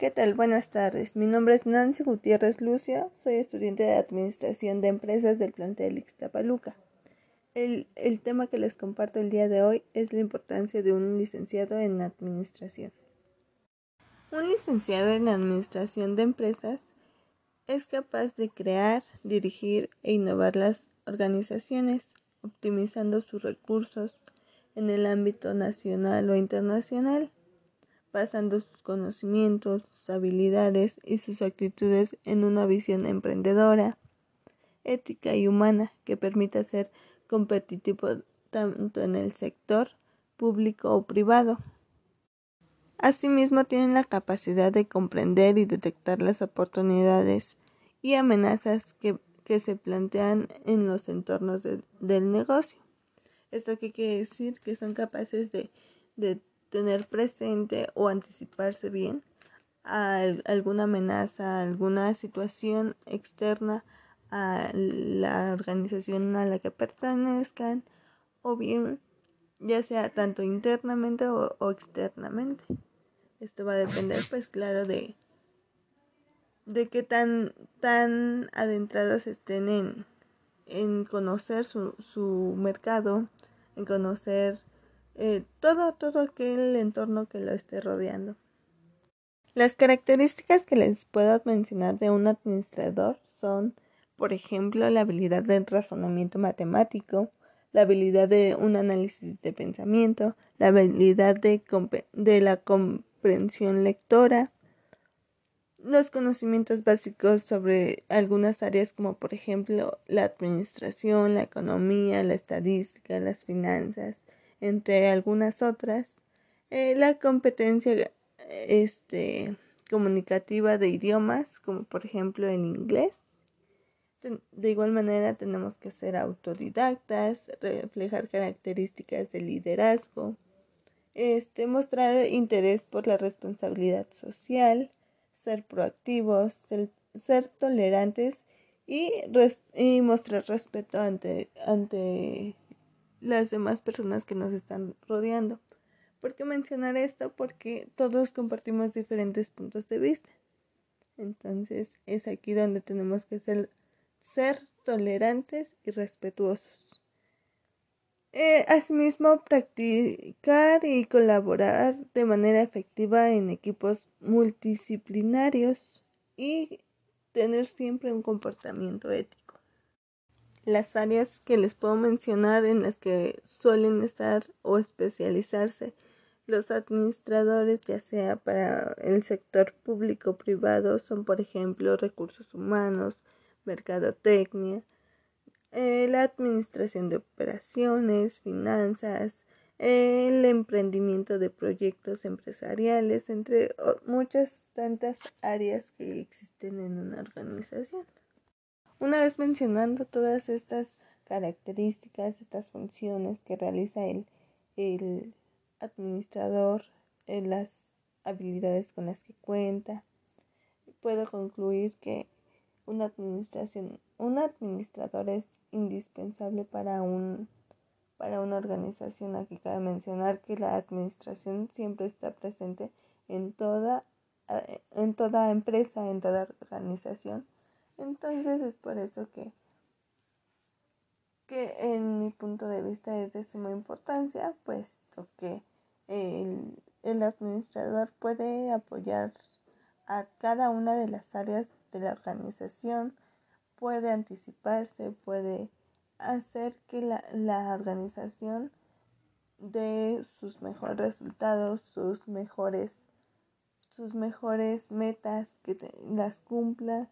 ¿Qué tal? Buenas tardes. Mi nombre es Nancy Gutiérrez Lucio. Soy estudiante de Administración de Empresas del plantel Ixtapaluca. El, el, tema que les comparto el día de hoy es la importancia de un licenciado en Administración. Un licenciado en Administración de Empresas es capaz de crear, dirigir e innovar las organizaciones, optimizando sus recursos en el ámbito nacional o internacional basando sus conocimientos, sus habilidades y sus actitudes en una visión emprendedora, ética y humana que permita ser competitivo tanto en el sector público o privado. Asimismo, tienen la capacidad de comprender y detectar las oportunidades y amenazas que, se plantean en los entornos del negocio. ¿Esto qué quiere decir? Que son capaces de, de tener presente o anticiparse bien a alguna amenaza, alguna situación externa a la organización a la que pertenezcan o bien ya sea tanto internamente o, externamente. Esto va a depender pues claro de de qué tan tan adentrados estén en, en conocer su, su mercado, en conocer eh, todo, todo aquel entorno que lo esté rodeando. Las características que les puedo mencionar de un administrador son, por ejemplo, la habilidad del razonamiento matemático, la habilidad de un análisis de pensamiento, la habilidad de, de la comprensión lectora, los conocimientos básicos sobre algunas áreas como por ejemplo la administración, la economía, la estadística, las finanzas, entre algunas otras, eh, la competencia este, comunicativa de idiomas, como por ejemplo el inglés. De igual manera tenemos que ser autodidactas, reflejar características de liderazgo, este, mostrar interés por la responsabilidad social, ser proactivos, ser, tolerantes y, y, mostrar respeto ante, ante las demás personas que nos están rodeando. ¿Por qué mencionar esto? Porque todos compartimos diferentes puntos de vista. Entonces es aquí donde tenemos que ser, ser tolerantes y respetuosos. Eh, asimismo, practicar y colaborar de manera efectiva en equipos multidisciplinarios y tener siempre un comportamiento ético las áreas que les puedo mencionar en las que suelen estar o especializarse los administradores, ya sea para el sector público o privado, son por ejemplo recursos humanos, mercadotecnia, eh, la administración de operaciones, finanzas, el emprendimiento de proyectos empresariales, entre muchas tantas áreas que existen en una organización. Una vez mencionando todas estas características, estas funciones que realiza el, el administrador, en las habilidades con las que cuenta, puedo concluir que una administración, un administrador es indispensable para un para una organización. Aquí cabe mencionar que la administración siempre está presente en toda en toda empresa, en toda organización entonces es por eso que, que en mi punto de vista es de suma importancia, puesto que el, el administrador puede apoyar a cada una de las áreas de la organización, puede anticiparse, puede hacer que la, la organización dé sus mejores resultados, sus mejores sus mejores metas, que las cumpla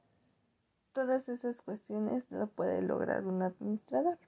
Todas esas cuestiones lo puede lograr un administrador.